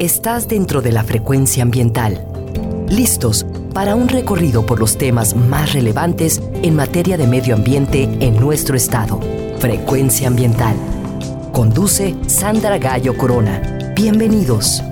Estás dentro de la frecuencia ambiental. Listos para un recorrido por los temas más relevantes en materia de medio ambiente en nuestro estado. Frecuencia ambiental. Conduce Sandra Gallo Corona. Bienvenidos.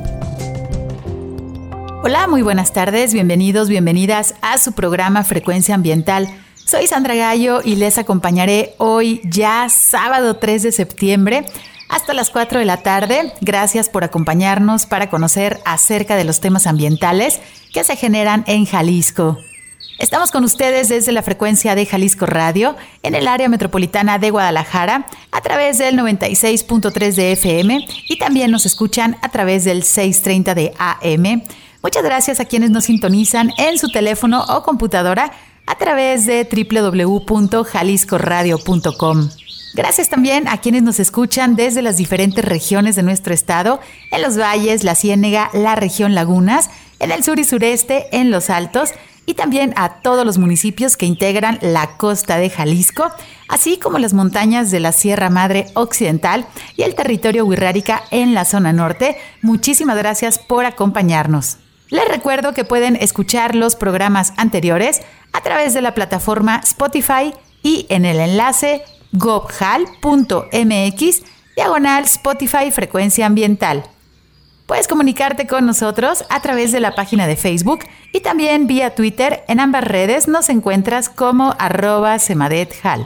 Hola, muy buenas tardes, bienvenidos, bienvenidas a su programa Frecuencia Ambiental. Soy Sandra Gallo y les acompañaré hoy ya sábado 3 de septiembre hasta las 4 de la tarde. Gracias por acompañarnos para conocer acerca de los temas ambientales que se generan en Jalisco. Estamos con ustedes desde la frecuencia de Jalisco Radio en el área metropolitana de Guadalajara a través del 96.3 de FM y también nos escuchan a través del 630 de AM. Muchas gracias a quienes nos sintonizan en su teléfono o computadora a través de www.jaliscoradio.com. Gracias también a quienes nos escuchan desde las diferentes regiones de nuestro estado, en los valles, la Ciénega, la región Lagunas, en el sur y sureste, en los altos, y también a todos los municipios que integran la costa de Jalisco, así como las montañas de la Sierra Madre Occidental y el territorio Huirrárica en la zona norte. Muchísimas gracias por acompañarnos. Les recuerdo que pueden escuchar los programas anteriores a través de la plataforma Spotify y en el enlace gobhal.mx diagonal Spotify Frecuencia Ambiental. Puedes comunicarte con nosotros a través de la página de Facebook y también vía Twitter. En ambas redes nos encuentras como arroba semadethal.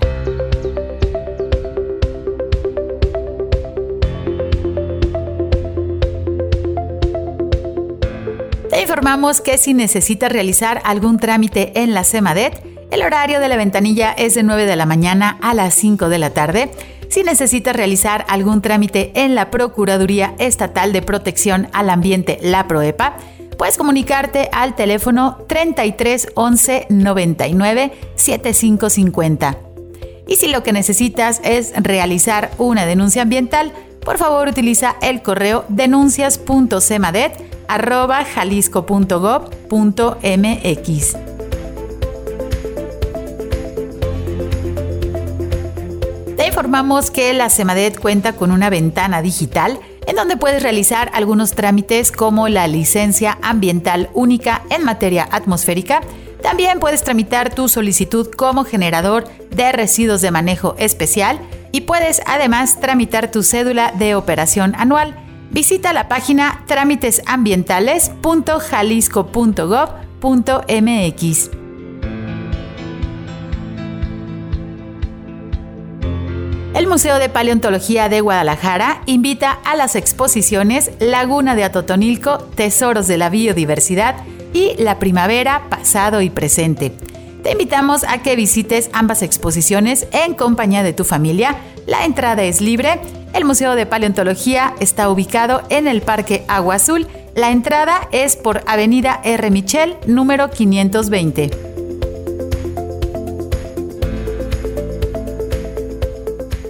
Te informamos que si necesitas realizar algún trámite en la Semadet, el horario de la ventanilla es de 9 de la mañana a las 5 de la tarde. Si necesitas realizar algún trámite en la Procuraduría Estatal de Protección al Ambiente, la PROEPA, puedes comunicarte al teléfono 33 11 99 7550. Y si lo que necesitas es realizar una denuncia ambiental, por favor utiliza el correo denuncias.cemadet.jalisco.gov.mx. informamos que la SEMADET cuenta con una ventana digital en donde puedes realizar algunos trámites como la licencia ambiental única en materia atmosférica. También puedes tramitar tu solicitud como generador de residuos de manejo especial y puedes además tramitar tu cédula de operación anual. Visita la página trámitesambientales.jalisco.gov.mx. El Museo de Paleontología de Guadalajara invita a las exposiciones Laguna de Atotonilco, Tesoros de la Biodiversidad y La Primavera, Pasado y Presente. Te invitamos a que visites ambas exposiciones en compañía de tu familia. La entrada es libre. El Museo de Paleontología está ubicado en el Parque Agua Azul. La entrada es por Avenida R. Michel, número 520.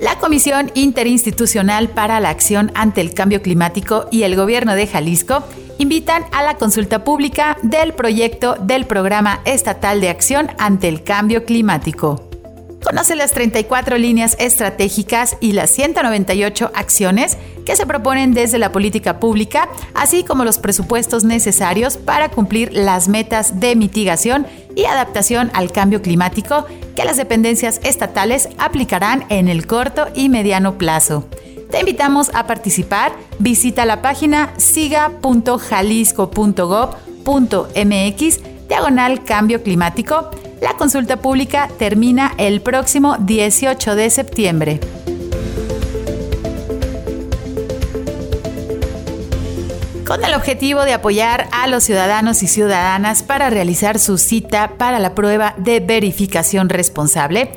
La Comisión Interinstitucional para la Acción ante el Cambio Climático y el Gobierno de Jalisco invitan a la consulta pública del proyecto del Programa Estatal de Acción ante el Cambio Climático. Conoce las 34 líneas estratégicas y las 198 acciones que se proponen desde la política pública, así como los presupuestos necesarios para cumplir las metas de mitigación y adaptación al cambio climático que las dependencias estatales aplicarán en el corto y mediano plazo. Te invitamos a participar. Visita la página siga.jalisco.gov.mx diagonal cambio climático la consulta pública termina el próximo 18 de septiembre. Con el objetivo de apoyar a los ciudadanos y ciudadanas para realizar su cita para la prueba de verificación responsable,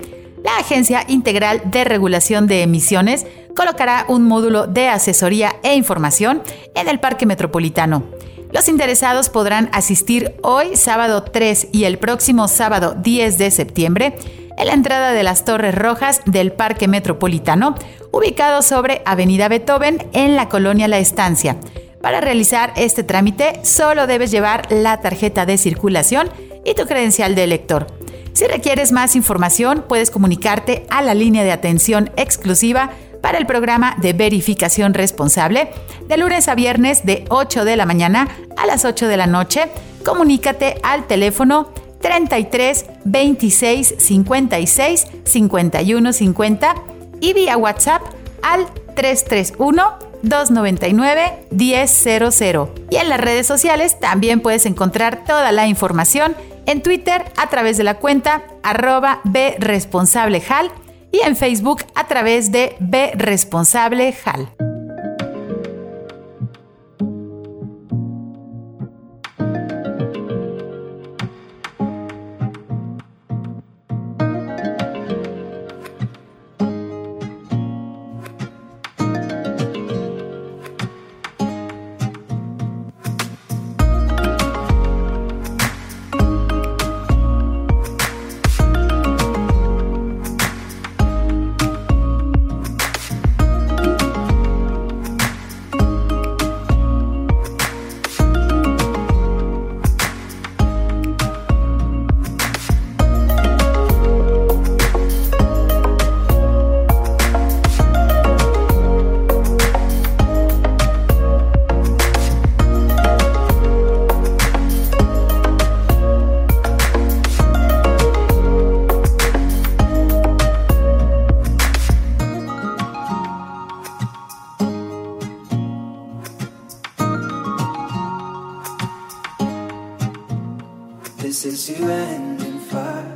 la Agencia Integral de Regulación de Emisiones colocará un módulo de asesoría e información en el Parque Metropolitano. Los interesados podrán asistir hoy, sábado 3 y el próximo sábado 10 de septiembre en la entrada de las Torres Rojas del Parque Metropolitano, ubicado sobre Avenida Beethoven en la colonia La Estancia. Para realizar este trámite solo debes llevar la tarjeta de circulación y tu credencial de elector. Si requieres más información, puedes comunicarte a la línea de atención exclusiva para el programa de verificación responsable de lunes a viernes de 8 de la mañana a las 8 de la noche. Comunícate al teléfono 33 26 56 51 50 y vía WhatsApp al 331 299 1000. Y en las redes sociales también puedes encontrar toda la información en Twitter a través de la cuenta arroba bresponsableHal y en Facebook a través de bresponsableHal. This is to end in fire.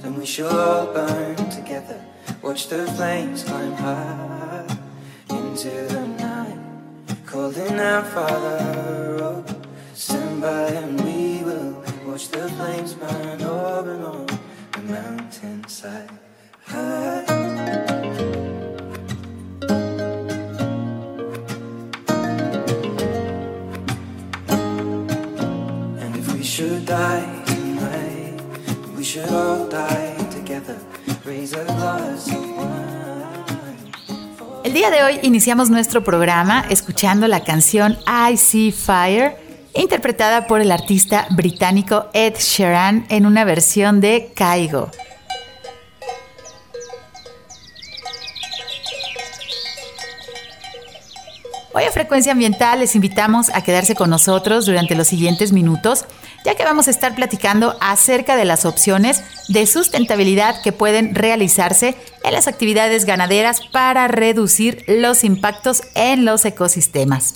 Then we shall all burn together. Watch the flames climb high into the night. Calling out, Father, send stand by and we will watch the flames burn over and on the mountainside. High. should die El día de hoy iniciamos nuestro programa escuchando la canción I See Fire, interpretada por el artista británico Ed Sheeran en una versión de Caigo. Hoy en Frecuencia Ambiental les invitamos a quedarse con nosotros durante los siguientes minutos, ya que vamos a estar platicando acerca de las opciones de sustentabilidad que pueden realizarse en las actividades ganaderas para reducir los impactos en los ecosistemas.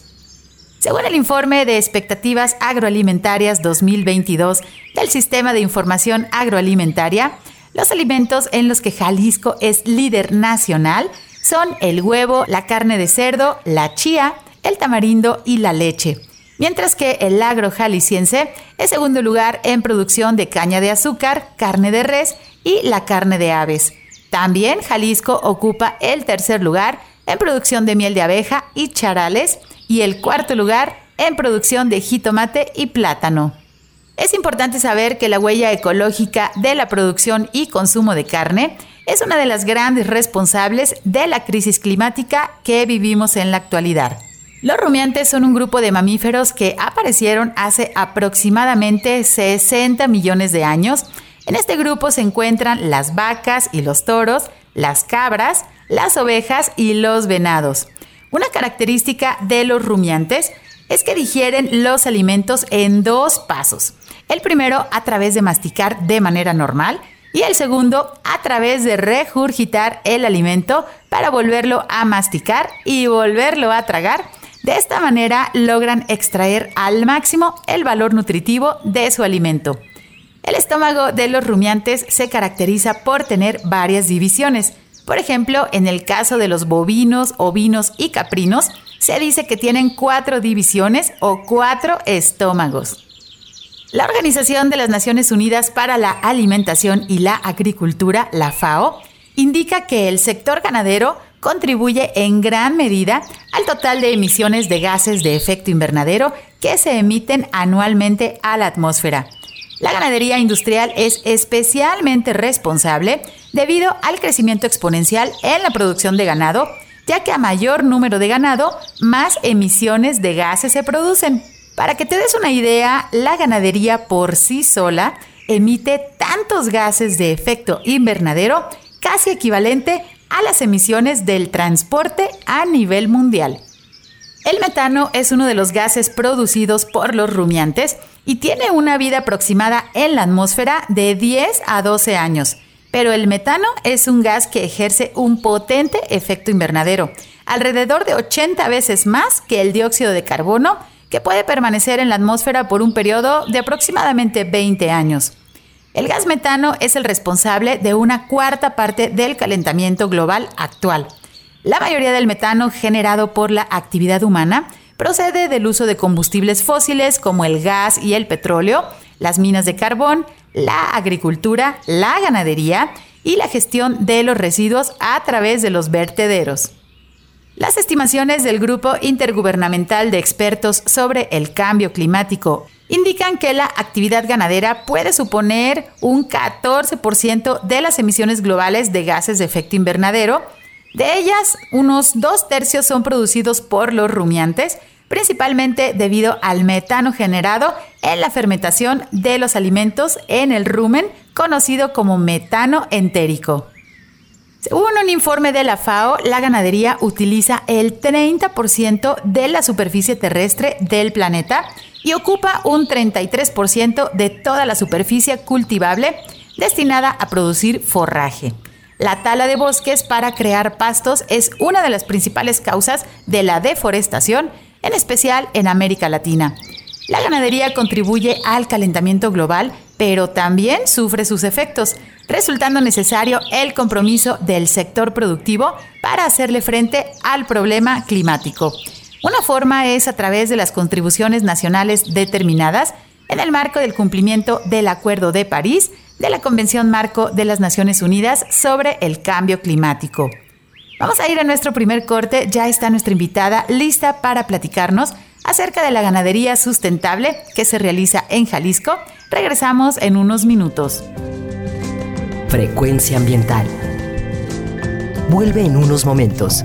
Según el informe de expectativas agroalimentarias 2022 del Sistema de Información Agroalimentaria, los alimentos en los que Jalisco es líder nacional son el huevo, la carne de cerdo, la chía, el tamarindo y la leche. Mientras que el agro jalisciense es segundo lugar en producción de caña de azúcar, carne de res y la carne de aves. También Jalisco ocupa el tercer lugar en producción de miel de abeja y charales y el cuarto lugar en producción de jitomate y plátano. Es importante saber que la huella ecológica de la producción y consumo de carne es una de las grandes responsables de la crisis climática que vivimos en la actualidad. Los rumiantes son un grupo de mamíferos que aparecieron hace aproximadamente 60 millones de años. En este grupo se encuentran las vacas y los toros, las cabras, las ovejas y los venados. Una característica de los rumiantes es que digieren los alimentos en dos pasos. El primero a través de masticar de manera normal y el segundo a través de regurgitar el alimento para volverlo a masticar y volverlo a tragar. De esta manera logran extraer al máximo el valor nutritivo de su alimento. El estómago de los rumiantes se caracteriza por tener varias divisiones. Por ejemplo, en el caso de los bovinos, ovinos y caprinos, se dice que tienen cuatro divisiones o cuatro estómagos. La Organización de las Naciones Unidas para la Alimentación y la Agricultura, la FAO, indica que el sector ganadero contribuye en gran medida al total de emisiones de gases de efecto invernadero que se emiten anualmente a la atmósfera. La ganadería industrial es especialmente responsable debido al crecimiento exponencial en la producción de ganado, ya que a mayor número de ganado, más emisiones de gases se producen. Para que te des una idea, la ganadería por sí sola emite tantos gases de efecto invernadero casi equivalente a las emisiones del transporte a nivel mundial. El metano es uno de los gases producidos por los rumiantes y tiene una vida aproximada en la atmósfera de 10 a 12 años. Pero el metano es un gas que ejerce un potente efecto invernadero, alrededor de 80 veces más que el dióxido de carbono, que puede permanecer en la atmósfera por un periodo de aproximadamente 20 años. El gas metano es el responsable de una cuarta parte del calentamiento global actual. La mayoría del metano generado por la actividad humana procede del uso de combustibles fósiles como el gas y el petróleo, las minas de carbón, la agricultura, la ganadería y la gestión de los residuos a través de los vertederos. Las estimaciones del Grupo Intergubernamental de Expertos sobre el Cambio Climático indican que la actividad ganadera puede suponer un 14% de las emisiones globales de gases de efecto invernadero de ellas, unos dos tercios son producidos por los rumiantes, principalmente debido al metano generado en la fermentación de los alimentos en el rumen, conocido como metano entérico. Según un informe de la FAO, la ganadería utiliza el 30% de la superficie terrestre del planeta y ocupa un 33% de toda la superficie cultivable destinada a producir forraje. La tala de bosques para crear pastos es una de las principales causas de la deforestación, en especial en América Latina. La ganadería contribuye al calentamiento global, pero también sufre sus efectos, resultando necesario el compromiso del sector productivo para hacerle frente al problema climático. Una forma es a través de las contribuciones nacionales determinadas en el marco del cumplimiento del Acuerdo de París de la Convención Marco de las Naciones Unidas sobre el Cambio Climático. Vamos a ir a nuestro primer corte, ya está nuestra invitada lista para platicarnos acerca de la ganadería sustentable que se realiza en Jalisco. Regresamos en unos minutos. Frecuencia ambiental. Vuelve en unos momentos.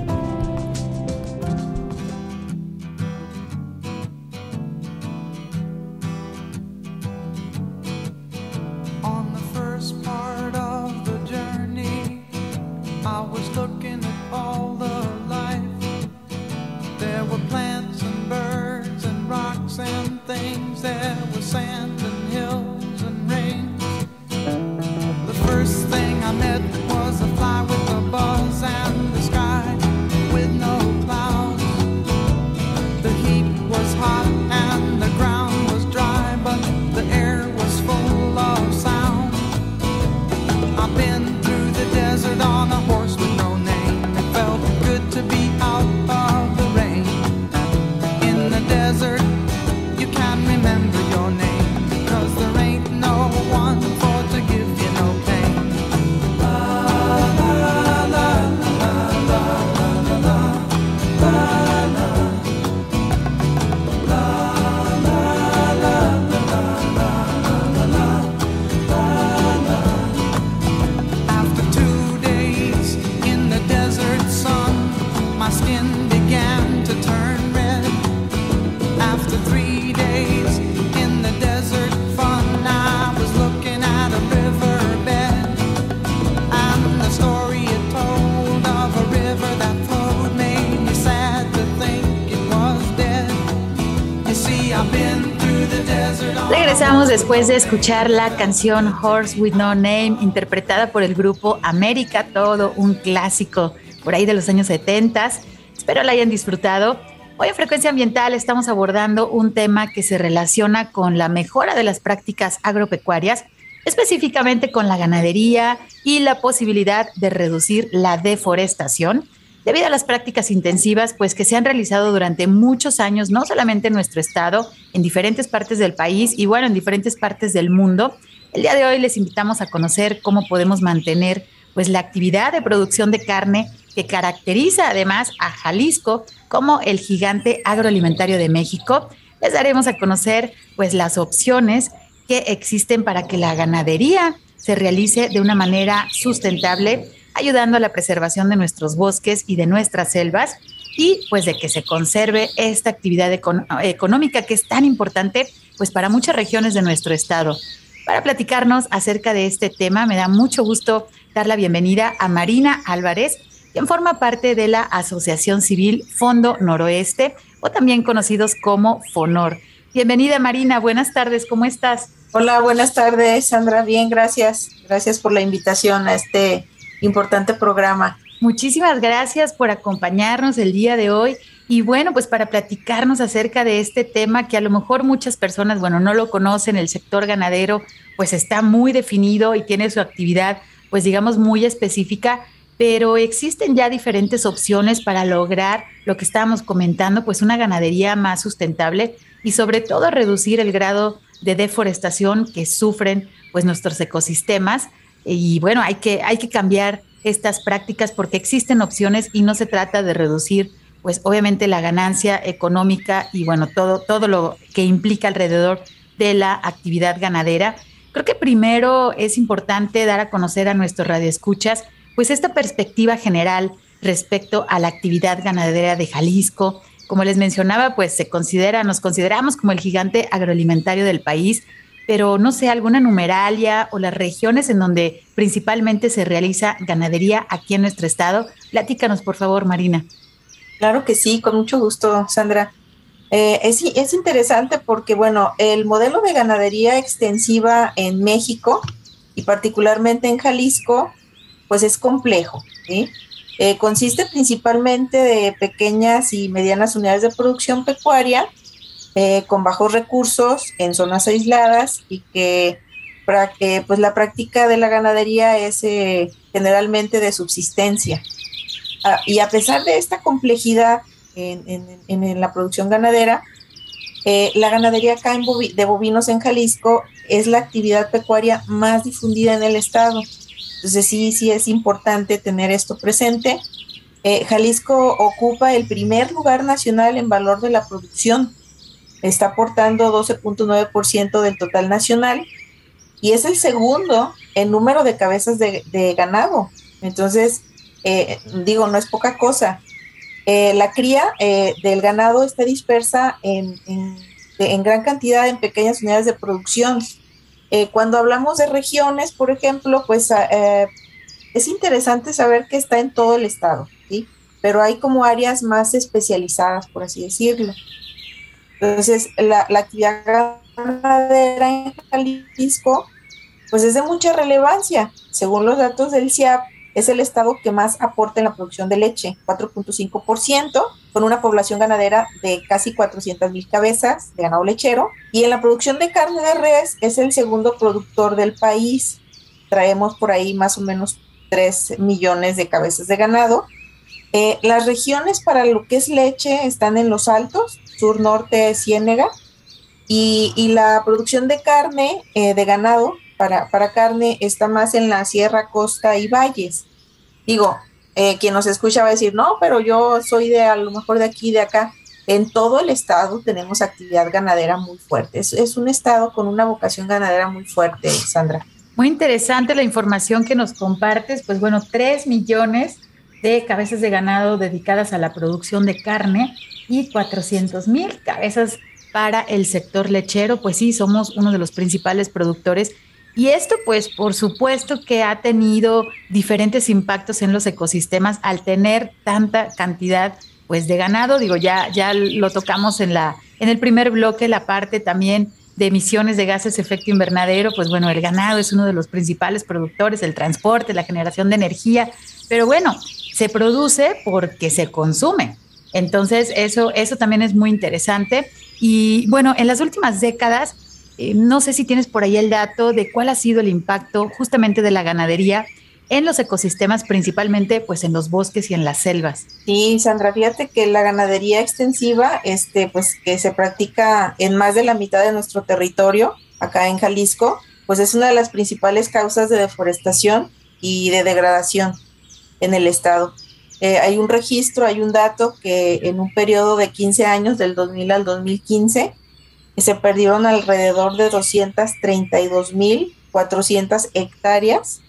Después de escuchar la canción Horse with No Name, interpretada por el grupo América, todo un clásico por ahí de los años 70. Espero la hayan disfrutado. Hoy en Frecuencia Ambiental estamos abordando un tema que se relaciona con la mejora de las prácticas agropecuarias, específicamente con la ganadería y la posibilidad de reducir la deforestación debido a las prácticas intensivas pues que se han realizado durante muchos años, no solamente en nuestro estado, en diferentes partes del país y bueno, en diferentes partes del mundo. El día de hoy les invitamos a conocer cómo podemos mantener pues la actividad de producción de carne que caracteriza además a Jalisco como el gigante agroalimentario de México. Les daremos a conocer pues las opciones que existen para que la ganadería se realice de una manera sustentable ayudando a la preservación de nuestros bosques y de nuestras selvas. y pues de que se conserve esta actividad económica que es tan importante pues para muchas regiones de nuestro estado. Para platicarnos acerca de este tema, me da mucho gusto dar la bienvenida a Marina Álvarez, quien forma parte de la Asociación Civil Fondo Noroeste, o también conocidos como FONOR. Bienvenida Marina, buenas tardes, ¿cómo estás? Hola, buenas tardes, Sandra, bien, gracias. Gracias por la invitación a este importante programa. Muchísimas gracias por acompañarnos el día de hoy y bueno, pues para platicarnos acerca de este tema que a lo mejor muchas personas, bueno, no lo conocen, el sector ganadero pues está muy definido y tiene su actividad pues digamos muy específica, pero existen ya diferentes opciones para lograr lo que estábamos comentando, pues una ganadería más sustentable y sobre todo reducir el grado de deforestación que sufren pues nuestros ecosistemas y bueno, hay que hay que cambiar estas prácticas porque existen opciones y no se trata de reducir pues obviamente la ganancia económica y bueno, todo todo lo que implica alrededor de la actividad ganadera. Creo que primero es importante dar a conocer a nuestros radioescuchas pues esta perspectiva general respecto a la actividad ganadera de Jalisco. Como les mencionaba, pues se considera, nos consideramos como el gigante agroalimentario del país, pero no sé, alguna numeralia o las regiones en donde principalmente se realiza ganadería aquí en nuestro estado. Platícanos, por favor, Marina. Claro que sí, con mucho gusto, Sandra. Eh, es, es interesante porque, bueno, el modelo de ganadería extensiva en México y particularmente en Jalisco pues es complejo. Eh, consiste principalmente de pequeñas y medianas unidades de producción pecuaria eh, con bajos recursos en zonas aisladas y que pues la práctica de la ganadería es eh, generalmente de subsistencia. Ah, y a pesar de esta complejidad en, la producción ganadera, la ganadería acá de bovinos en Jalisco es la actividad pecuaria más difundida en el estado. Entonces sí, sí es importante tener esto presente. Eh, Jalisco ocupa el primer lugar nacional en valor de la producción. Está aportando 12.9% del total nacional y es el segundo en número de cabezas de, ganado. Entonces, eh, digo, no es poca cosa. Eh, la cría del ganado está dispersa en, en, gran cantidad en pequeñas unidades de producción. Eh, cuando hablamos de regiones, por ejemplo, pues ah, eh, es interesante saber que está en todo el estado, ¿sí? Pero hay como áreas más especializadas, por así decirlo. Entonces, la, la actividad ganadera en Jalisco, pues es de mucha relevancia. Según los datos del CIAP, es el estado que más aporta en la producción de leche, 4.5%, con una población ganadera de casi 400 mil cabezas de ganado lechero. Y en la producción de carne de res es el segundo productor del país. Traemos por ahí más o menos 3 millones de cabezas de ganado. Eh, las regiones para lo que es leche están en los altos, sur, norte, Ciénega. Y, la producción de carne eh, de ganado para, carne está más en la sierra, costa y valles. Digo, eh, quien nos escucha va a decir, no, pero yo soy de a lo mejor de aquí, de acá. En todo el estado tenemos actividad ganadera muy fuerte. Es un estado con una vocación ganadera muy fuerte, Sandra. Muy interesante la información que nos compartes. Pues bueno, tres millones de cabezas de ganado dedicadas a la producción de carne y 400 mil cabezas para el sector lechero. Pues sí, somos uno de los principales productores y esto, pues, por supuesto que ha tenido diferentes impactos en los ecosistemas al tener tanta cantidad, pues, de ganado. Digo, ya, ya lo tocamos en la, en el primer bloque, la parte también de emisiones de gases de efecto invernadero. Pues bueno, el ganado es uno de los principales productores, el transporte, la generación de energía. Pero bueno, se produce porque se consume. Entonces, eso, eso también es muy interesante. Y bueno, en las últimas décadas eh, no sé si tienes por ahí el dato de cuál ha sido el impacto justamente de la ganadería en los ecosistemas, principalmente pues en los bosques y en las selvas. Sí, Sandra, fíjate que la ganadería extensiva, este, pues que se practica en más de la mitad de nuestro territorio, acá en Jalisco, pues es una de las principales causas de deforestación y de degradación en el estado. Eh, hay un registro, hay un dato que en un periodo de 15 años, del 2000 al 2015, se perdieron alrededor de 232.400 hectáreas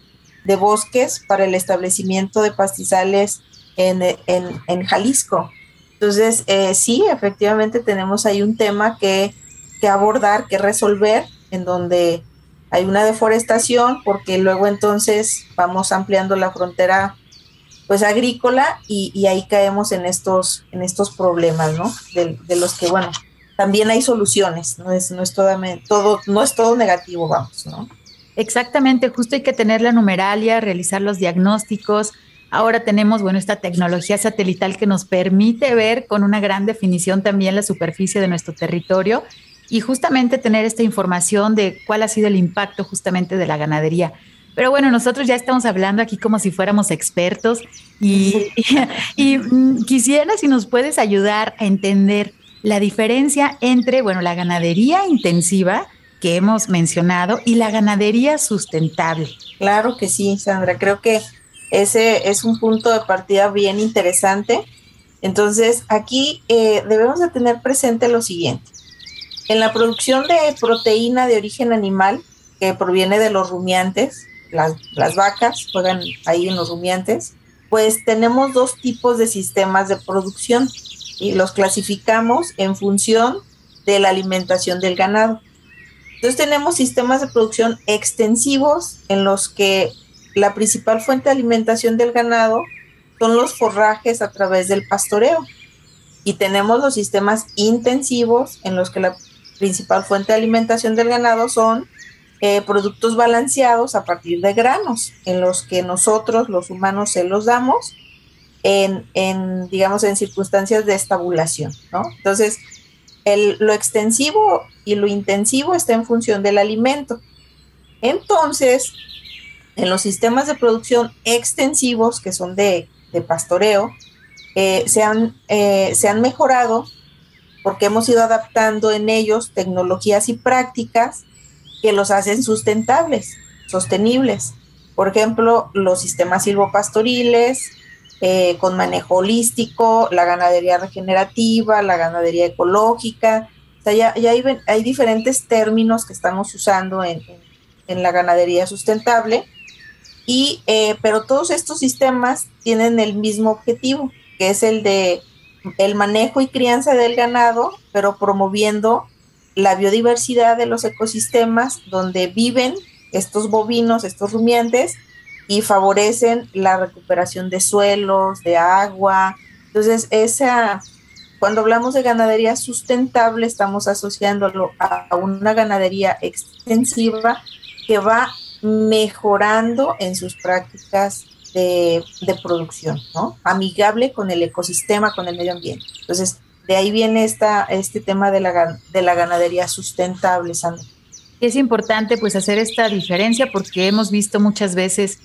de bosques para el establecimiento de pastizales en, Jalisco. Entonces, eh, sí, efectivamente tenemos ahí un tema que, que abordar, que resolver, en donde hay una deforestación, porque luego entonces vamos ampliando la frontera pues agrícola y, ahí caemos en estos, en estos problemas, ¿no? De, de, los que, bueno, también hay soluciones, no es, no es todo, todo, no es todo negativo, vamos, ¿no? Exactamente, justo hay que tener la numeralia, realizar los diagnósticos. Ahora tenemos, bueno, esta tecnología satelital que nos permite ver con una gran definición también la superficie de nuestro territorio y justamente tener esta información de cuál ha sido el impacto justamente de la ganadería. Pero bueno, nosotros ya estamos hablando aquí como si fuéramos expertos y, y, mm, quisiera si nos puedes ayudar a entender la diferencia entre, bueno, la ganadería intensiva que hemos mencionado y la ganadería sustentable. Claro que sí, Sandra. Creo que ese es un punto de partida bien interesante. Entonces, aquí eh, debemos de tener presente lo siguiente. En la producción de proteína de origen animal, que proviene de los rumiantes, las, vacas juegan ahí en los rumiantes, pues tenemos dos tipos de sistemas de producción y los clasificamos en función de la alimentación del ganado. Entonces tenemos sistemas de producción extensivos en los que la principal fuente de alimentación del ganado son los forrajes a través del pastoreo. Y tenemos los sistemas intensivos en los que la principal fuente de alimentación del ganado son eh, productos balanceados a partir de granos, en los que nosotros los humanos se los damos en, digamos, en circunstancias de estabulación, ¿no? Entonces, el, lo extensivo y lo intensivo está en función del alimento. Entonces, en los sistemas de producción extensivos, que son de, pastoreo, eh, se, han, eh, se han mejorado porque hemos ido adaptando en ellos tecnologías y prácticas que los hacen sustentables, sostenibles. Por ejemplo, los sistemas silvopastoriles, eh, con manejo holístico, la ganadería regenerativa, la ganadería ecológica. O sea, ya, hay, diferentes términos que estamos usando en, en, la ganadería sustentable, y, eh, pero todos estos sistemas tienen el mismo objetivo, que es el de el manejo y crianza del ganado, pero promoviendo la biodiversidad de los ecosistemas donde viven estos bovinos, estos rumiantes, y favorecen la recuperación de suelos, de agua. Entonces, esa, cuando hablamos de ganadería sustentable, estamos asociándolo a una ganadería extensiva que va mejorando en sus prácticas de, producción, ¿no? Amigable con el ecosistema, con el medio ambiente. Entonces, de ahí viene esta, este tema de la, de la ganadería sustentable, Sandra. Es importante pues hacer esta diferencia porque hemos visto muchas veces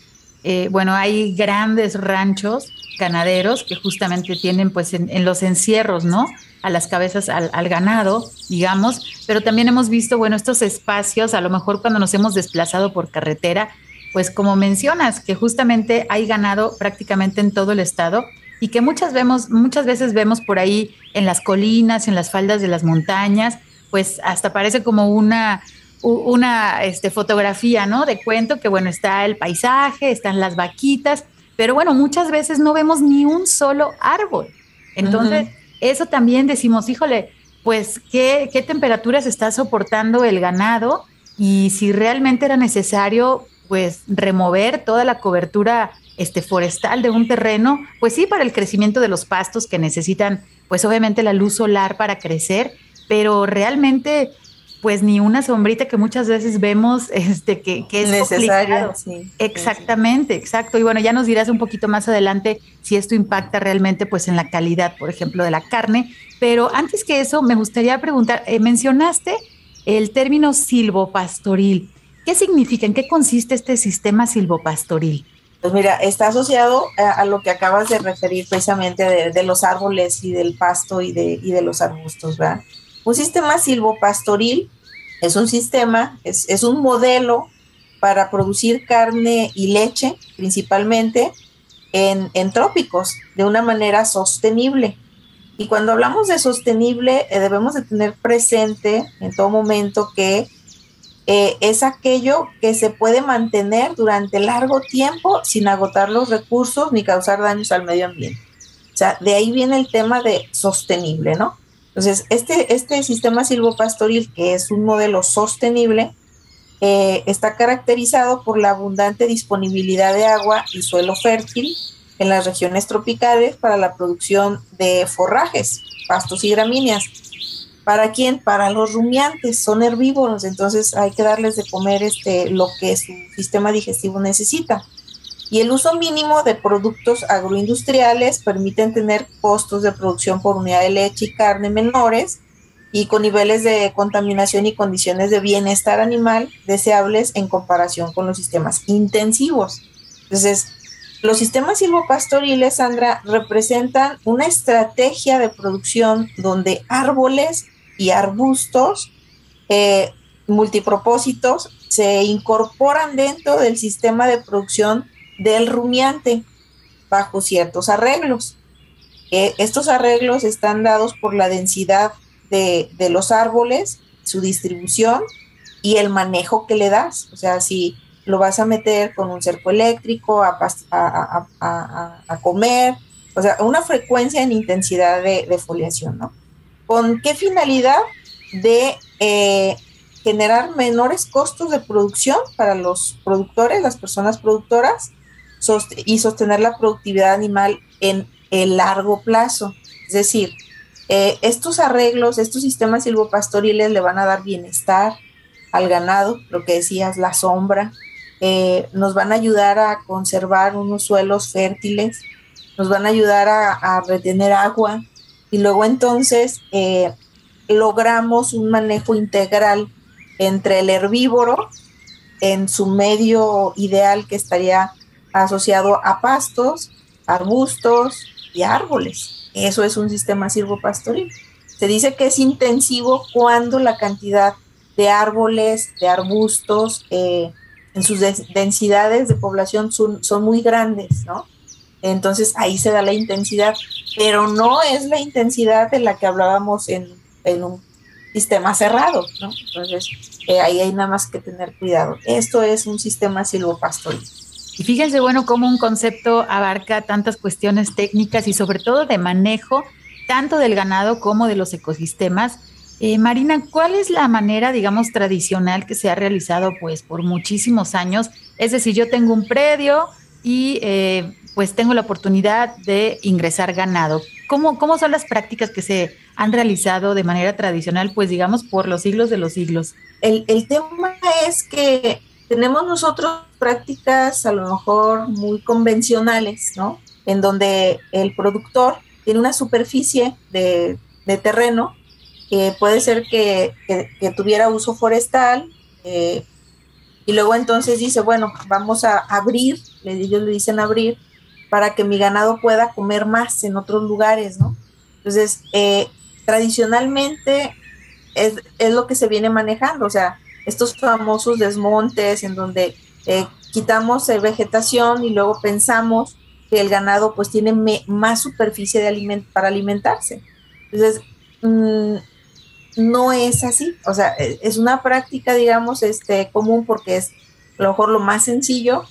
eh, bueno, hay grandes ranchos ganaderos que justamente tienen pues en, los encierros, ¿no? A las cabezas al, ganado, digamos, pero también hemos visto, bueno, estos espacios, a lo mejor cuando nos hemos desplazado por carretera, pues como mencionas, que justamente hay ganado prácticamente en todo el estado y que muchas, vemos, muchas veces vemos por ahí en las colinas, en las faldas de las montañas, pues hasta parece como una una este, fotografía, ¿no? De cuento que, bueno, está el paisaje, están las vaquitas, pero bueno, muchas veces no vemos ni un solo árbol. Entonces, eso también decimos, híjole, pues, ¿qué, ¿qué temperaturas está soportando el ganado? Y si realmente era necesario, pues, remover toda la cobertura este, forestal de un terreno, pues sí, para el crecimiento de los pastos que necesitan, pues obviamente la luz solar para crecer, pero realmente pues ni una sombrita que muchas veces vemos este, que, es necesaria. Exactamente, exacto. Y bueno, ya nos dirás un poquito más adelante si esto impacta realmente pues en la calidad, por ejemplo, de la carne. Pero antes que eso, me gustaría preguntar, eh, mencionaste el término silvopastoril. ¿Qué significa? ¿En qué consiste este sistema silvopastoril? Pues mira, está asociado a, lo que acabas de referir precisamente de, los árboles y del pasto y de, y de los arbustos, ¿verdad? Un sistema silvopastoril es un sistema, es, un modelo para producir carne y leche, principalmente en, trópicos, de una manera sostenible. Y cuando hablamos de sostenible, eh, debemos de tener presente en todo momento que eh, es aquello que se puede mantener durante largo tiempo sin agotar los recursos ni causar daños al medio ambiente. O sea, de ahí viene el tema de sostenible, ¿no? Entonces, este, este sistema silvopastoril, que es un modelo sostenible, eh, está caracterizado por la abundante disponibilidad de agua y suelo fértil en las regiones tropicales para la producción de forrajes, pastos y gramíneas. ¿Para quién? Para los rumiantes, son herbívoros, entonces hay que darles de comer este, lo que su sistema digestivo necesita. Y el uso mínimo de productos agroindustriales permiten tener costos de producción por unidad de leche y carne menores y con niveles de contaminación y condiciones de bienestar animal deseables en comparación con los sistemas intensivos. Entonces, los sistemas silvopastoriles, Sandra, representan una estrategia de producción donde árboles y arbustos eh, multipropósitos se incorporan dentro del sistema de producción del rumiante bajo ciertos arreglos. Eh, estos arreglos están dados por la densidad de, los árboles, su distribución y el manejo que le das. O sea, si lo vas a meter con un cerco eléctrico, a, a, comer, o sea, una frecuencia en intensidad de, foliación, ¿no? ¿Con qué finalidad? De eh, generar menores costos de producción para los productores, las personas productoras, y sostener la productividad animal en el largo plazo. Es decir, eh, estos arreglos, estos sistemas silvopastoriles le van a dar bienestar al ganado, lo que decías, la sombra, eh, nos van a ayudar a conservar unos suelos fértiles, nos van a ayudar a, retener agua y luego entonces eh, logramos un manejo integral entre el herbívoro en su medio ideal que estaría asociado a pastos, arbustos y árboles. Eso es un sistema silvopastoril. Se dice que es intensivo cuando la cantidad de árboles, de arbustos, eh, en sus densidades de población son, son, muy grandes, ¿no? Entonces ahí se da la intensidad, pero no es la intensidad de la que hablábamos en, en un sistema cerrado, ¿no? Entonces eh, ahí hay nada más que tener cuidado. Esto es un sistema silvopastoril. Y fíjense, bueno, cómo un concepto abarca tantas cuestiones técnicas y sobre todo de manejo, tanto del ganado como de los ecosistemas. Eh, Marina, ¿cuál es la manera, digamos, tradicional que se ha realizado pues por muchísimos años? Es decir, yo tengo un predio y eh, pues tengo la oportunidad de ingresar ganado. ¿Cómo, ¿Cómo son las prácticas que se han realizado de manera tradicional, pues digamos, por los siglos de los siglos? El, el tema es que tenemos nosotros prácticas a lo mejor muy convencionales, ¿no? En donde el productor tiene una superficie de, terreno que puede ser que, tuviera uso forestal eh, y luego entonces dice, bueno, vamos a abrir, ellos le dicen abrir, para que mi ganado pueda comer más en otros lugares, ¿no? Entonces, eh, tradicionalmente es, es, lo que se viene manejando, o sea, estos famosos desmontes en donde eh, quitamos eh, vegetación y luego pensamos que el ganado pues tiene más superficie de para alimentarse. Entonces, mm, no es así, o sea, e, es una práctica, digamos, este, común porque es a lo mejor lo más sencillo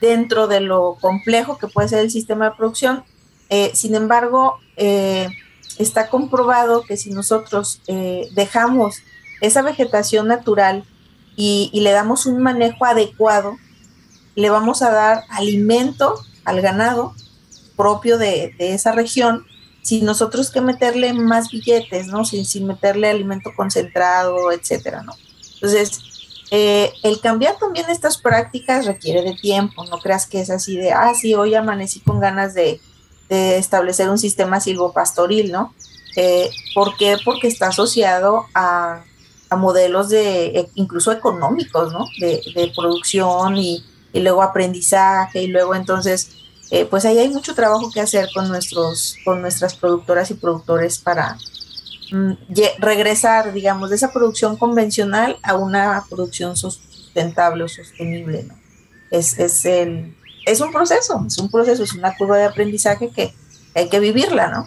dentro de lo complejo que puede ser el sistema de producción. Eh, sin embargo, está comprobado que si nosotros dejamos esa vegetación natural y, le damos un manejo adecuado, le vamos a dar alimento al ganado propio de, esa región, sin nosotros que meterle más billetes, ¿no? Sin, sin meterle alimento concentrado, etcétera, ¿no? Entonces, eh, el cambiar también estas prácticas requiere de tiempo, no creas que es así de, ah, sí, hoy amanecí con ganas de, establecer un sistema silvopastoril, ¿no? Eh, ¿Por qué? Porque está asociado a modelos de e, incluso económicos, ¿no? De, producción y, luego aprendizaje y luego entonces, eh, pues ahí hay mucho trabajo que hacer con nuestros, con nuestras productoras y productores para regresar, digamos, de esa producción convencional a una producción sustentable o sostenible, ¿no? Es, es, el, es un proceso, es un proceso, es una curva de aprendizaje que hay que vivirla, ¿no?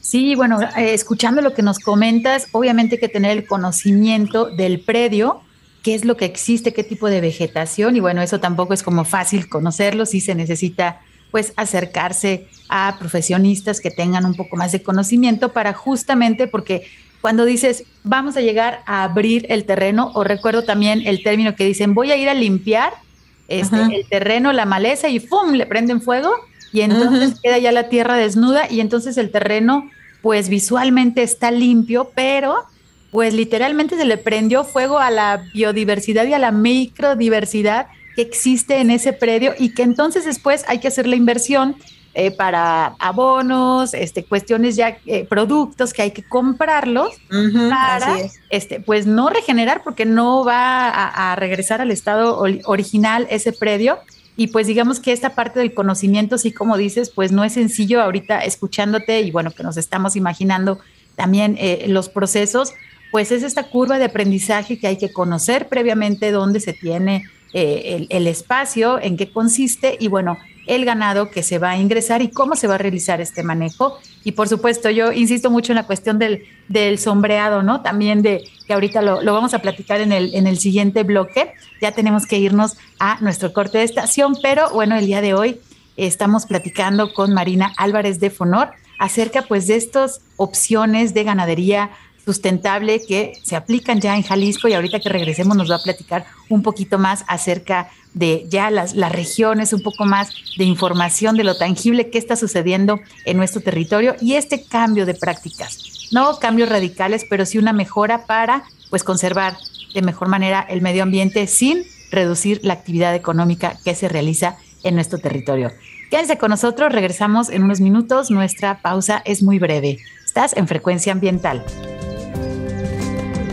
Sí, bueno, eh, escuchando lo que nos comentas, obviamente hay que tener el conocimiento del predio, qué es lo que existe, qué tipo de vegetación, y bueno, eso tampoco es como fácil conocerlo, sí se necesita pues acercarse a profesionistas que tengan un poco más de conocimiento para justamente porque cuando dices vamos a llegar a abrir el terreno, o recuerdo también el término que dicen voy a ir a limpiar este, el terreno, la maleza y ¡pum! le prenden fuego y entonces queda ya la tierra desnuda y entonces el terreno pues visualmente está limpio, pero pues literalmente se le prendió fuego a la biodiversidad y a la microdiversidad que existe en ese predio y que entonces después hay que hacer la inversión eh, para abonos, este, cuestiones ya, eh, productos que hay que comprarlos para, este, pues no regenerar porque no va a, regresar al estado original ese predio. Y pues digamos que esta parte del conocimiento, sí como dices, pues no es sencillo ahorita escuchándote y bueno, que nos estamos imaginando también eh, los procesos, pues es esta curva de aprendizaje que hay que conocer previamente dónde se tiene el, el, espacio, en qué consiste y bueno, el ganado que se va a ingresar y cómo se va a realizar este manejo. Y por supuesto, yo insisto mucho en la cuestión del, del sombreado, ¿no? También de que ahorita lo, lo, vamos a platicar en el, en el siguiente bloque. Ya tenemos que irnos a nuestro corte de estación, pero bueno, el día de hoy estamos platicando con Marina Álvarez de Fonor acerca pues de estas opciones de ganadería sustentable que se aplican ya en Jalisco y ahorita que regresemos nos va a platicar un poquito más acerca de ya las, las regiones, un poco más de información de lo tangible que está sucediendo en nuestro territorio y este cambio de prácticas. No cambios radicales, pero sí una mejora para pues conservar de mejor manera el medio ambiente sin reducir la actividad económica que se realiza en nuestro territorio. Quédense con nosotros, regresamos en unos minutos, nuestra pausa es muy breve. Estás en frecuencia ambiental.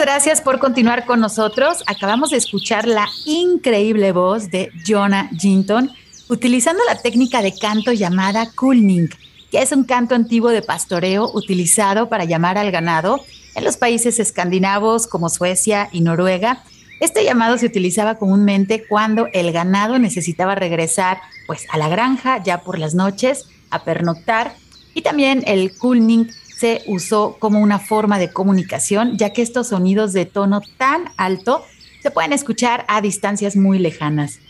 Gracias por continuar con nosotros. Acabamos de escuchar la increíble voz de Jonah Jinton utilizando la técnica de canto llamada kulning, que es un canto antiguo de pastoreo utilizado para llamar al ganado en los países escandinavos como Suecia y Noruega. Este llamado se utilizaba comúnmente cuando el ganado necesitaba regresar pues a la granja ya por las noches a pernoctar y también el kulning se usó como una forma de comunicación, ya que estos sonidos de tono tan alto se pueden escuchar a distancias muy lejanas.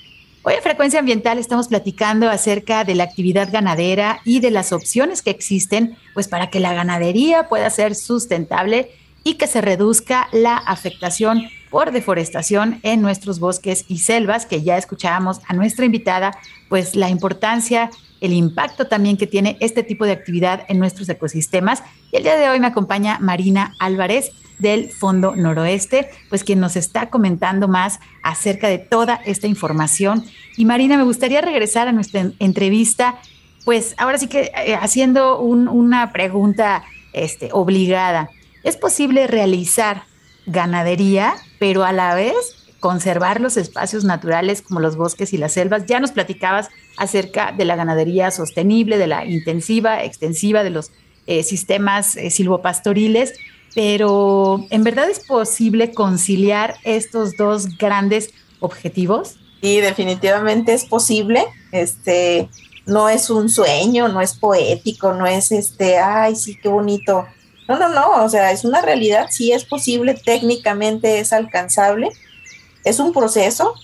Hoy en Frecuencia Ambiental estamos platicando acerca de la actividad ganadera y de las opciones que existen pues para que la ganadería pueda ser sustentable y que se reduzca la afectación por deforestación en nuestros bosques y selvas, que ya escuchábamos a nuestra invitada, pues la importancia el impacto también que tiene este tipo de actividad en nuestros ecosistemas. Y el día de hoy me acompaña Marina Álvarez del Fondo Noroeste, pues quien nos está comentando más acerca de toda esta información. Y Marina, me gustaría regresar a nuestra entrevista, pues ahora sí que eh, haciendo una pregunta este, obligada. ¿Es posible realizar ganadería, pero a la vez conservar los espacios naturales como los bosques y las selvas. Ya nos platicabas acerca de la ganadería sostenible, de la intensiva, extensiva, de los eh, sistemas eh, silvopastoriles, pero ¿en verdad es posible conciliar estos dos grandes objetivos? Sí, definitivamente es posible. Este, no es un sueño, no es poético, no es este, ay, sí, qué bonito. No, no, no, o sea, es una realidad, sí es posible, técnicamente es alcanzable. Es un proceso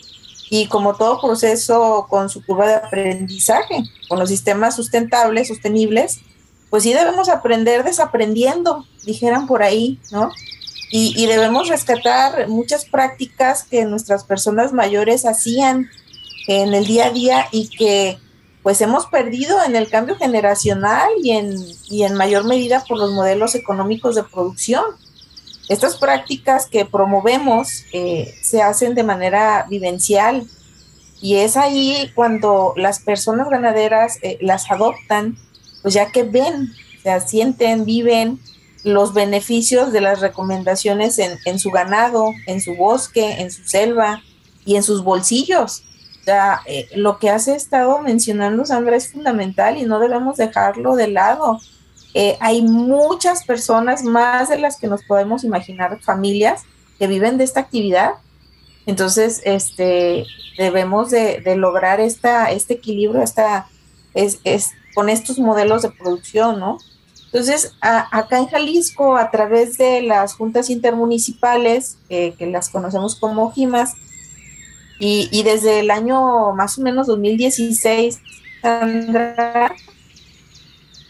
y como todo proceso con su curva de aprendizaje, con los sistemas sustentables, sostenibles, pues sí debemos aprender desaprendiendo, dijeran por ahí, ¿no? Y, debemos rescatar muchas prácticas que nuestras personas mayores hacían en el día a día y que pues hemos perdido en el cambio generacional y en, y en mayor medida por los modelos económicos de producción. Estas prácticas que promovemos eh, se hacen de manera vivencial y es ahí cuando las personas ganaderas eh, las adoptan, pues ya que ven, se sienten, viven los beneficios de las recomendaciones en, su ganado, en su bosque, en su selva y en sus bolsillos. O sea, eh, lo que has estado mencionando, Sandra, es fundamental y no debemos dejarlo de lado. Eh, hay muchas personas, más de las que nos podemos imaginar, familias que viven de esta actividad. Entonces, este, debemos de, lograr esta, este equilibrio, esta, es, es, con estos modelos de producción, ¿no? Entonces, acá en Jalisco, a través de las juntas intermunicipales, eh, que las conocemos como JIMAS, y, desde el año más o menos 2016,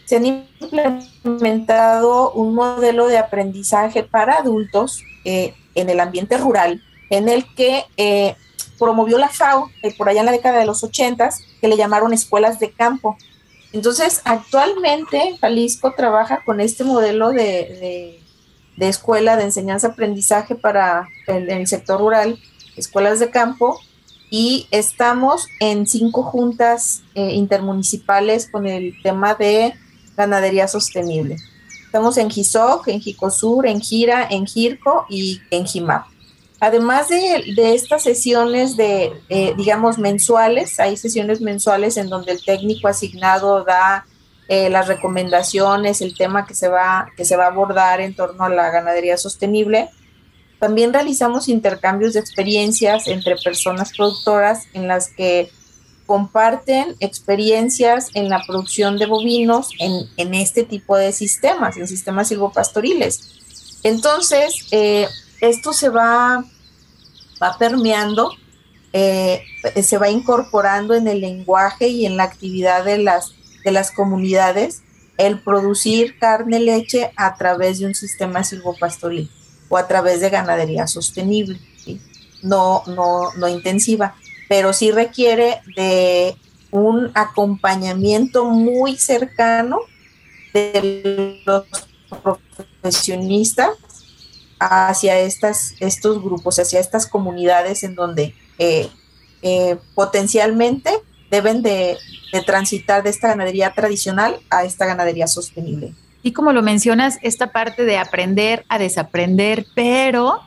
se han implementado un modelo de aprendizaje para adultos eh, en el ambiente rural, en el que eh, promovió la FAO por allá en la década de los 80, que le llamaron escuelas de campo. Entonces, actualmente Jalisco trabaja con este modelo de, escuela de enseñanza-aprendizaje para el, sector rural, escuelas de campo, y estamos en cinco juntas eh, intermunicipales con el tema de ganadería sostenible. Estamos en Jisoc, en Jicosur, en Gira, en Jirco y en Jimap. Además de, estas sesiones de, eh, digamos, mensuales, hay sesiones mensuales en donde el técnico asignado da eh, las recomendaciones, el tema que se, va, que se va a abordar en torno a la ganadería sostenible. También realizamos intercambios de experiencias entre personas productoras en las que comparten experiencias en la producción de bovinos en, en este tipo de sistemas, en sistemas silvopastoriles. Entonces, eh, esto se va, va permeando, eh, se va incorporando en el lenguaje y en la actividad de las, de las comunidades el producir carne leche a través de un sistema silvopastoril o a través de ganadería sostenible, no, no, no intensiva, pero sí requiere de un acompañamiento muy cercano de los profesionistas hacia estas, estos grupos, hacia estas comunidades en donde eh, eh, potencialmente deben de, transitar de esta ganadería tradicional a esta ganadería sostenible. Y como lo mencionas, esta parte de aprender a desaprender, pero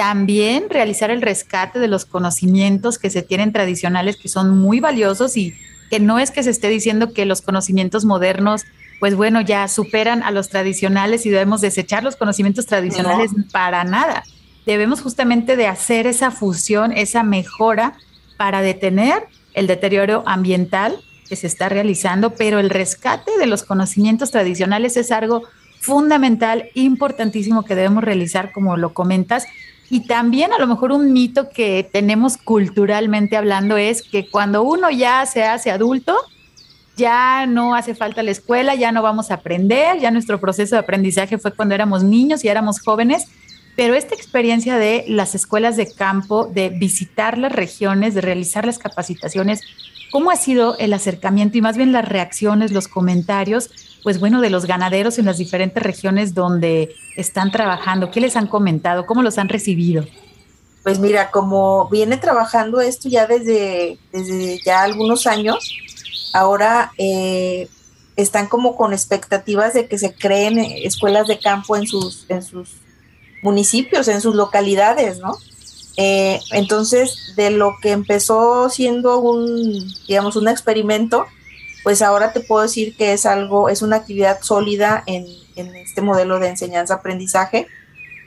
también realizar el rescate de los conocimientos que se tienen tradicionales, que son muy valiosos y que no es que se esté diciendo que los conocimientos modernos pues bueno, ya superan a los tradicionales y debemos desechar los conocimientos tradicionales para nada. Debemos justamente de hacer esa fusión, esa mejora para detener el deterioro ambiental que se está realizando, pero el rescate de los conocimientos tradicionales es algo fundamental, importantísimo que debemos realizar, como lo comentas. Y también a lo mejor un mito que tenemos culturalmente hablando es que cuando uno ya se hace adulto, ya no hace falta la escuela, ya no vamos a aprender, ya nuestro proceso de aprendizaje fue cuando éramos niños y éramos jóvenes, pero esta experiencia de las escuelas de campo, de visitar las regiones, de realizar las capacitaciones, ¿cómo ha sido el acercamiento y más bien las reacciones, los comentarios, pues bueno, de los ganaderos en las diferentes regiones donde están trabajando? ¿Qué les han comentado? ¿Cómo los han recibido? Pues mira, como viene trabajando esto ya desde, desde ya algunos años, ahora eh, están como con expectativas de que se creen escuelas de campo en sus, en sus municipios, en sus localidades, ¿no? Eh, entonces, de lo que empezó siendo un, digamos, un experimento, pues ahora te puedo decir que es algo, es una actividad sólida en, este modelo de enseñanza-aprendizaje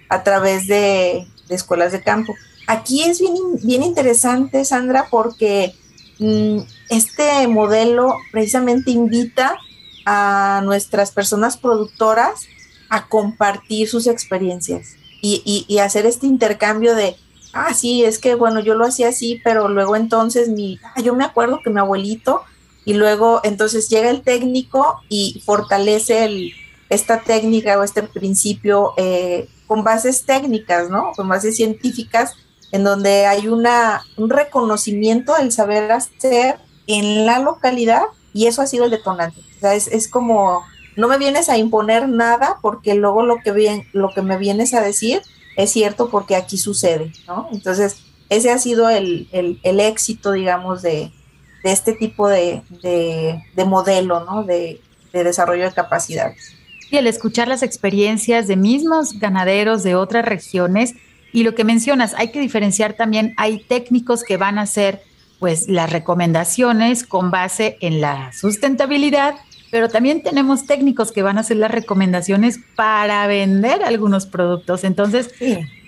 a través de, escuelas de campo. aquí es bien, bien interesante, Sandra, porque mm, este modelo precisamente invita a nuestras personas productoras a compartir sus experiencias y, y, hacer este intercambio de, ah, sí, es que bueno, yo lo hacía así, pero luego entonces mi, ah, yo me acuerdo que mi abuelito, y luego entonces llega el técnico y fortalece esta técnica o este principio eh, con bases técnicas, ¿no? Con bases científicas, en donde hay un reconocimiento del saber hacer en la localidad y eso ha sido el detonante. O sea, es, como, no me vienes a imponer nada porque luego lo que, me vienes a decir es cierto porque aquí sucede, ¿no? Entonces, ese ha sido el éxito, digamos, de, de este tipo de, de, de modelo, ¿no? De, de desarrollo de capacidades. Y el escuchar las experiencias de mismos ganaderos de otras regiones y lo que mencionas, hay que diferenciar también, hay técnicos que van a hacer pues las recomendaciones con base en la sustentabilidad, pero también tenemos técnicos que van a hacer las recomendaciones para vender algunos productos. Entonces,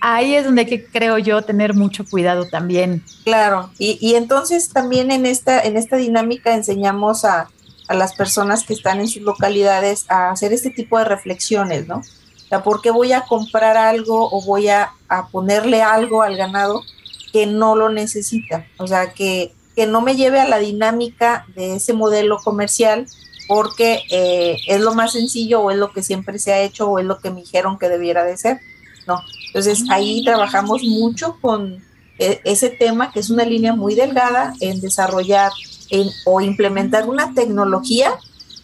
ahí es donde hay que, creo yo, tener mucho cuidado también. Claro, y, y entonces también en esta, en esta dinámica enseñamos a, a las personas que están en sus localidades a hacer este tipo de reflexiones, ¿no? O sea, ¿por qué voy a comprar algo o voy a, a ponerle algo al ganado que no lo necesita, o sea, que, que no me lleve a la dinámica de ese modelo comercial porque eh, es lo más sencillo o es lo que siempre se ha hecho o es lo que me dijeron que debiera de ser. No, entonces ahí trabajamos mucho con eh, ese tema que es una línea muy delgada en desarrollar en, o implementar una tecnología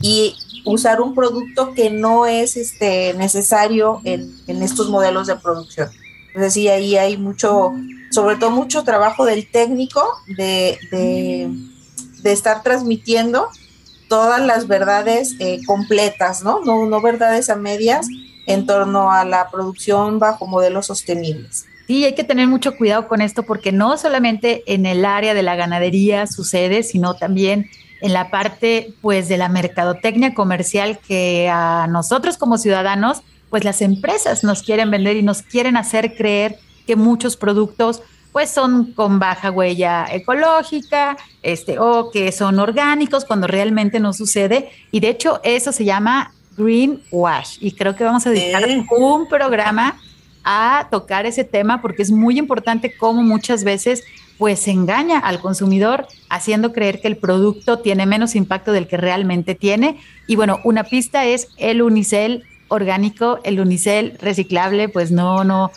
y usar un producto que no es este, necesario en, en estos modelos de producción. Entonces sí, ahí hay mucho, sobre todo mucho trabajo del técnico de, de, estar transmitiendo todas las verdades eh, completas, ¿no? ¿no? No verdades a medias en torno a la producción bajo modelos sostenibles. Sí, hay que tener mucho cuidado con esto porque no solamente en el área de la ganadería sucede, sino también en la parte pues de la mercadotecnia comercial que a nosotros como ciudadanos pues las empresas nos quieren vender y nos quieren hacer creer que muchos productos pues son con baja huella ecológica, este, o que son orgánicos cuando realmente no sucede. Y de hecho eso se llama greenwash. Y creo que vamos a dedicar un programa a tocar ese tema porque es muy importante cómo muchas veces pues engaña al consumidor haciendo creer que el producto tiene menos impacto del que realmente tiene. Y bueno, una pista es el unicel orgánico, el unicel reciclable, pues no, no,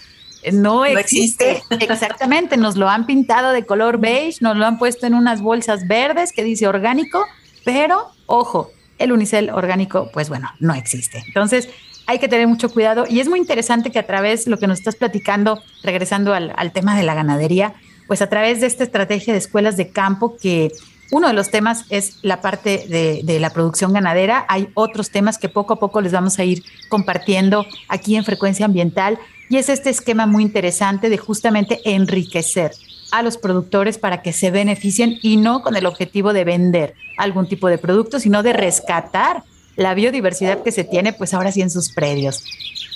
no existe. Exactamente, nos lo han pintado de color beige, nos lo han puesto en unas bolsas verdes que dice orgánico, pero ojo, el unicel orgánico, pues bueno, no existe. Entonces, hay que tener mucho cuidado y es muy interesante que a través, lo que nos estás platicando, regresando al, al tema de la ganadería, pues a través de esta estrategia de escuelas de campo que uno de los temas es la parte de, la producción ganadera. Hay otros temas que poco a poco les vamos a ir compartiendo aquí en Frecuencia Ambiental. Y es este esquema muy interesante de justamente enriquecer a los productores para que se beneficien y no con el objetivo de vender algún tipo de producto, sino de rescatar la biodiversidad que se tiene, pues ahora sí en sus predios.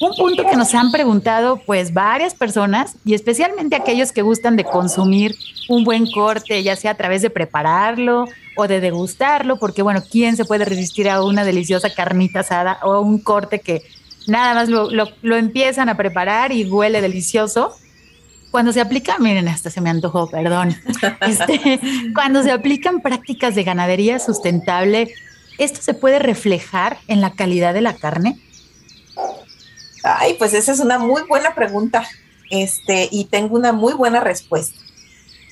Un punto que nos han preguntado pues varias personas y especialmente aquellos que gustan de consumir un buen corte, ya sea a través de prepararlo o de degustarlo, porque bueno, ¿quién se puede resistir a una deliciosa carnita asada o un corte que nada más lo, lo, empiezan a preparar y huele delicioso? Cuando se aplica, miren, hasta se me antojó, perdón. Este, cuando se aplican prácticas de ganadería sustentable, ¿esto se puede reflejar en la calidad de la carne? Ay, pues esa es una muy buena pregunta. Este, y tengo una muy buena respuesta.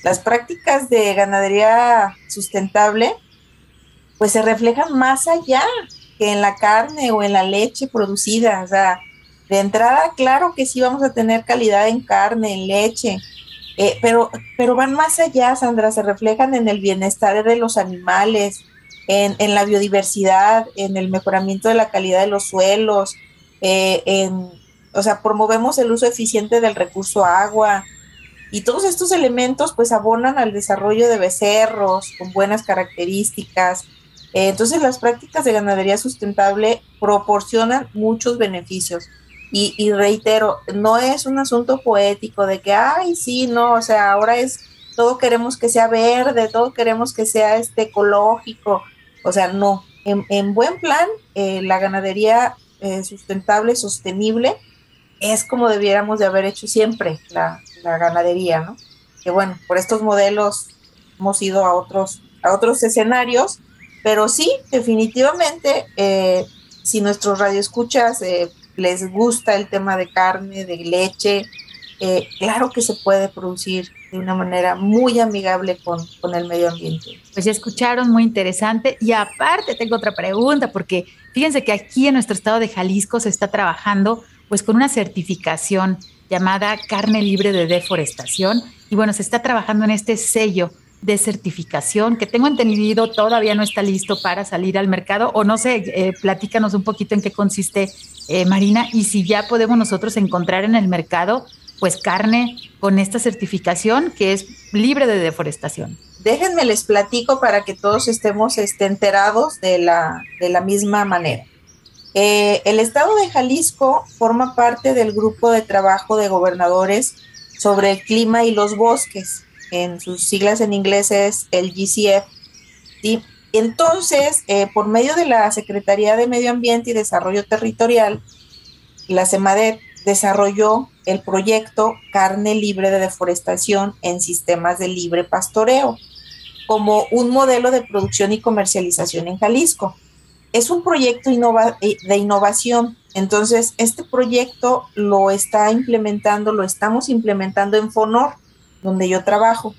Las prácticas de ganadería sustentable, pues se reflejan más allá que en la carne o en la leche producida. O sea, de entrada, claro que sí vamos a tener calidad en carne, en leche, eh, pero, pero van más allá, Sandra, se reflejan en el bienestar de los animales, en, en la biodiversidad, en el mejoramiento de la calidad de los suelos, eh, en, o sea, promovemos el uso eficiente del recurso agua y todos estos elementos pues abonan al desarrollo de becerros con buenas características. Eh, entonces las prácticas de ganadería sustentable proporcionan muchos beneficios. Y, reitero, no es un asunto poético de que, ay, sí, no, o sea, ahora es, todo queremos que sea verde, todo queremos que sea este ecológico, o sea, no, en, buen plan, eh, la ganadería eh, sustentable, sostenible, es como debiéramos de haber hecho siempre la, ganadería, ¿no? Que bueno, por estos modelos hemos ido a otros, a otros escenarios, pero sí, definitivamente, eh, si nuestros radioescuchas les gusta el tema de carne, de leche, claro que se puede producir de una manera muy amigable con, con, el medio ambiente. Pues ya escucharon, muy interesante. Y aparte tengo otra pregunta, porque fíjense que aquí en nuestro estado de Jalisco se está trabajando pues con una certificación llamada carne libre de deforestación. Y bueno, se está trabajando en este sello de certificación que tengo entendido todavía no está listo para salir al mercado o no sé, eh, platícanos un poquito en qué consiste eh, Marina y si ya podemos nosotros encontrar en el mercado pues carne con esta certificación que es libre de deforestación. Déjenme les platico para que todos estemos este, enterados de la, de la misma manera. Eh, el estado de Jalisco forma parte del grupo de trabajo de gobernadores sobre el clima y los bosques. En sus siglas en inglés es el GCF. Entonces, eh, por medio de la Secretaría de Medio Ambiente y Desarrollo Territorial, la CEMADET desarrolló el proyecto Carne Libre de Deforestación en Sistemas de Libre Pastoreo como un modelo de producción y comercialización en Jalisco. Es un proyecto eh, de innovación, entonces este proyecto lo está implementando, lo estamos implementando en FONOR, donde yo trabajo.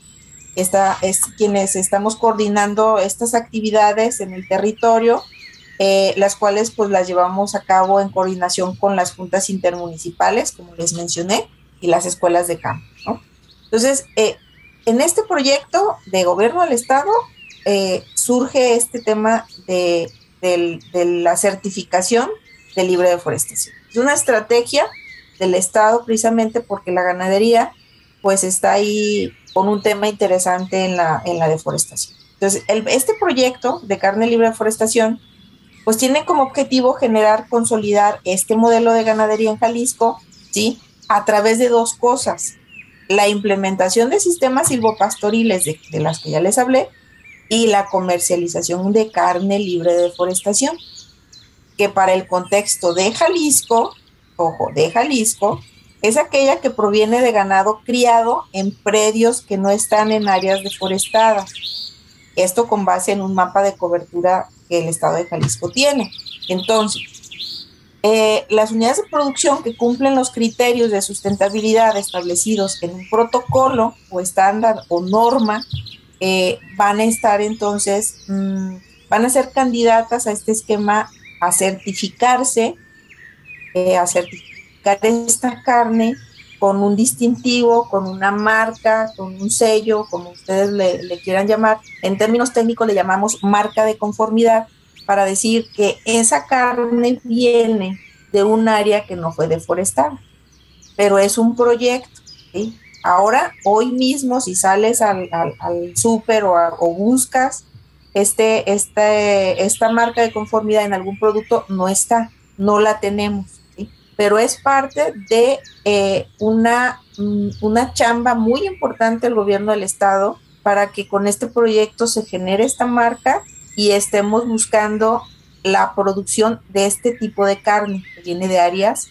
Esta es quienes estamos coordinando estas actividades en el territorio eh, las cuales pues las llevamos a cabo en coordinación con las juntas intermunicipales, como les mencioné, y las escuelas de campo. Entonces, eh, en este proyecto de gobierno del Estado eh, surge este tema de, la certificación de libre deforestación. Es una estrategia del Estado precisamente porque la ganadería pues está ahí con un tema interesante en la, en la deforestación. Entonces, este proyecto de carne libre de deforestación pues tiene como objetivo generar, consolidar este modelo de ganadería en Jalisco, ¿sí? A través de dos cosas. La implementación de sistemas silvopastoriles de, de las que ya les hablé y la comercialización de carne libre de deforestación, que para el contexto de Jalisco, ojo, de Jalisco, es aquella que proviene de ganado criado en predios que no están en áreas deforestadas. Esto con base en un mapa de cobertura que el Estado de Jalisco tiene. Entonces, eh, las unidades de producción que cumplen los criterios de sustentabilidad establecidos en un protocolo o estándar o norma eh, van a estar entonces, mm, van a ser candidatas a este esquema a certificarse, eh, a certificar esta carne con un distintivo, con una marca, con un sello, como ustedes le, quieran llamar. En términos técnicos le llamamos marca de conformidad para decir que esa carne viene de un área que no fue deforestada, pero es un proyecto. Ahora, hoy mismo, si sales al, al, súper o, o, buscas este, este, esta marca de conformidad en algún producto, no está, no la tenemos pero es parte de eh, una, mm, una chamba muy importante del gobierno del estado para que con este proyecto se genere esta marca y estemos buscando la producción de este tipo de carne que viene de áreas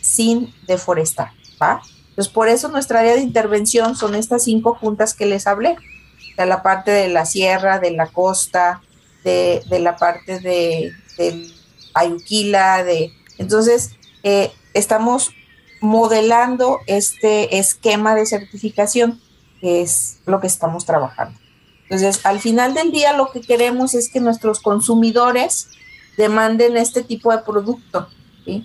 sin deforestar, ¿va? Entonces, por eso nuestra área de intervención son estas cinco juntas que les hablé, de la parte de la sierra, de la costa, de, la parte de Ayuquila, de... Entonces, eh, estamos modelando este esquema de certificación, que es lo que estamos trabajando. Entonces, al final del día lo que queremos es que nuestros consumidores demanden este tipo de producto y,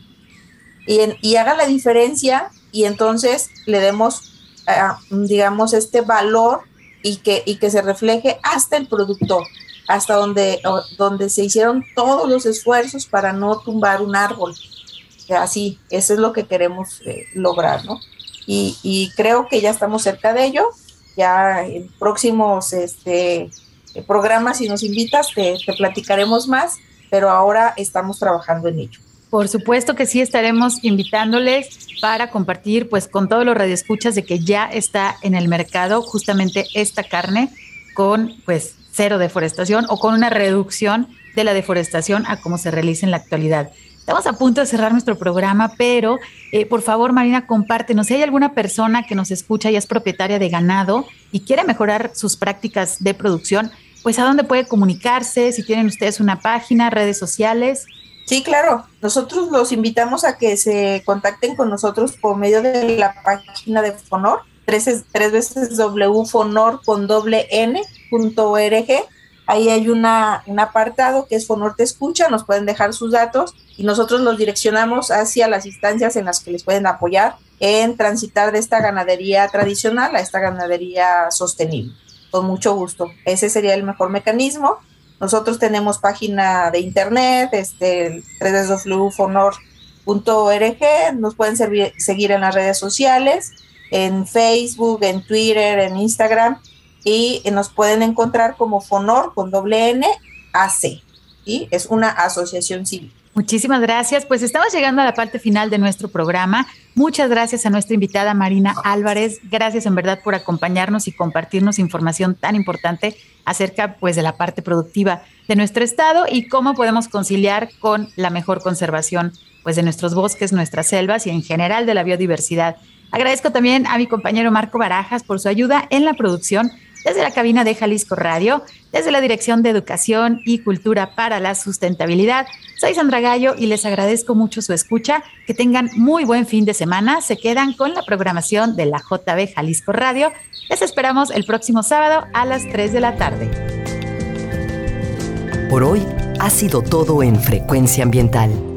y haga la diferencia y entonces le demos, ah, digamos, este valor y que, y que se refleje hasta el productor, hasta donde, donde se hicieron todos los esfuerzos para no tumbar un árbol, así, eso es lo que queremos eh, lograr, ¿no? Y, creo que ya estamos cerca de ello, ya en próximos este, programas, si nos invitas, te, platicaremos más, pero ahora estamos trabajando en ello. Por supuesto que sí estaremos invitándoles para compartir pues con todos los radioescuchas de que ya está en el mercado justamente esta carne con pues cero deforestación o con una reducción de la deforestación a como se realiza en la actualidad. Estamos a punto de cerrar nuestro programa, pero eh, por favor, Marina, compártenos. Si hay alguna persona que nos escucha y es propietaria de ganado y quiere mejorar sus prácticas de producción, pues a dónde puede comunicarse, si tienen ustedes una página, redes sociales. Sí, claro. Nosotros los invitamos a que se contacten con nosotros por medio de la página de Fonor, tres, tres veces wfonor con doble n punto Ahí hay una, un apartado que es Fonor Te Escucha, nos pueden dejar sus datos y nosotros los direccionamos hacia las instancias en las que les pueden apoyar en transitar de esta ganadería tradicional a esta ganadería sostenible. Con mucho gusto. Ese sería el mejor mecanismo. Nosotros tenemos página de internet, este, www.fonor.org, nos pueden seguir en las redes sociales, en Facebook, en Twitter, en Instagram y nos pueden encontrar como FONOR con doble N AC. y Es una asociación civil. Muchísimas gracias. Pues estamos llegando a la parte final de nuestro programa. Muchas gracias a nuestra invitada Marina Álvarez. Gracias en verdad por acompañarnos y compartirnos información tan importante acerca pues de la parte productiva de nuestro estado y cómo podemos conciliar con la mejor conservación pues de nuestros bosques, nuestras selvas y en general de la biodiversidad. Agradezco también a mi compañero Marco Barajas por su ayuda en la producción desde la cabina de Jalisco Radio, desde la Dirección de Educación y Cultura para la Sustentabilidad. Soy Sandra Gallo y les agradezco mucho su escucha. Que tengan muy buen fin de semana. Se quedan con la programación de la JB Jalisco Radio. Les esperamos el próximo sábado a las 3 de la tarde. Por hoy ha sido todo en Frecuencia Ambiental.